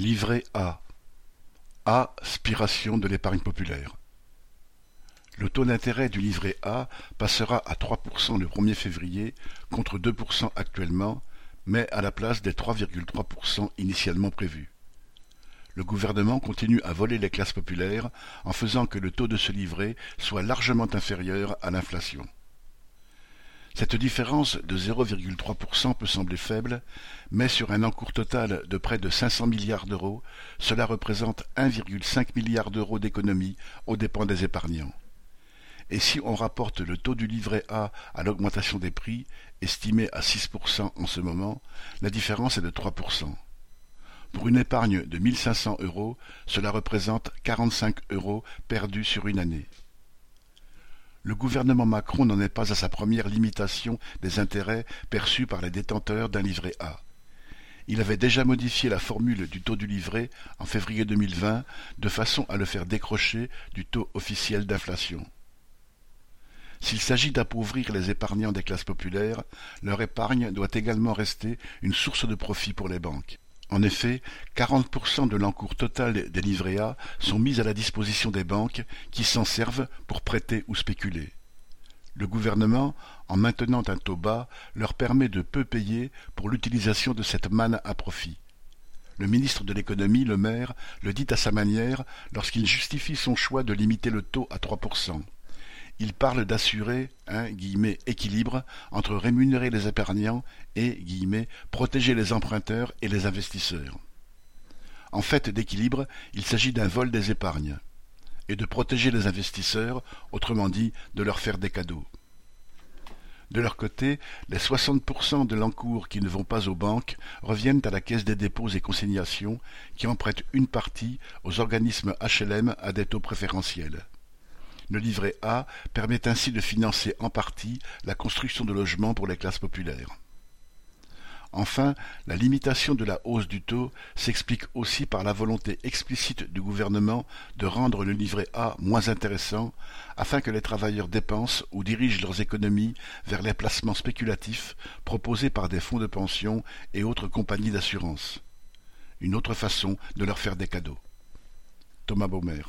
Livret A A. Spiration de l'épargne populaire Le taux d'intérêt du livret A passera à 3% le 1er février contre 2% actuellement, mais à la place des 3,3% initialement prévus. Le gouvernement continue à voler les classes populaires en faisant que le taux de ce livret soit largement inférieur à l'inflation. Cette différence de 0,3% peut sembler faible, mais sur un encours total de près de 500 milliards d'euros, cela représente 1,5 milliard d'euros d'économie aux dépens des épargnants. Et si on rapporte le taux du livret A à l'augmentation des prix, estimé à 6% en ce moment, la différence est de 3%. Pour une épargne de 1500 euros, cela représente 45 euros perdus sur une année. Le gouvernement Macron n'en est pas à sa première limitation des intérêts perçus par les détenteurs d'un livret A. Il avait déjà modifié la formule du taux du livret en février 2020 de façon à le faire décrocher du taux officiel d'inflation. S'il s'agit d'appauvrir les épargnants des classes populaires, leur épargne doit également rester une source de profit pour les banques. En effet, 40% de l'encours total des livrets sont mis à la disposition des banques qui s'en servent pour prêter ou spéculer. Le gouvernement, en maintenant un taux bas, leur permet de peu payer pour l'utilisation de cette manne à profit. Le ministre de l'économie, Le Maire, le dit à sa manière lorsqu'il justifie son choix de limiter le taux à 3%. Il parle d'assurer un guillemets, équilibre entre rémunérer les épargnants et protéger les emprunteurs et les investisseurs. En fait d'équilibre, il s'agit d'un vol des épargnes et de protéger les investisseurs, autrement dit de leur faire des cadeaux. De leur côté, les 60% de l'encours qui ne vont pas aux banques reviennent à la Caisse des dépôts et consignations qui en prête une partie aux organismes HLM à des taux préférentiels. Le livret A permet ainsi de financer en partie la construction de logements pour les classes populaires. Enfin, la limitation de la hausse du taux s'explique aussi par la volonté explicite du gouvernement de rendre le livret A moins intéressant afin que les travailleurs dépensent ou dirigent leurs économies vers les placements spéculatifs proposés par des fonds de pension et autres compagnies d'assurance. Une autre façon de leur faire des cadeaux. Thomas Baumer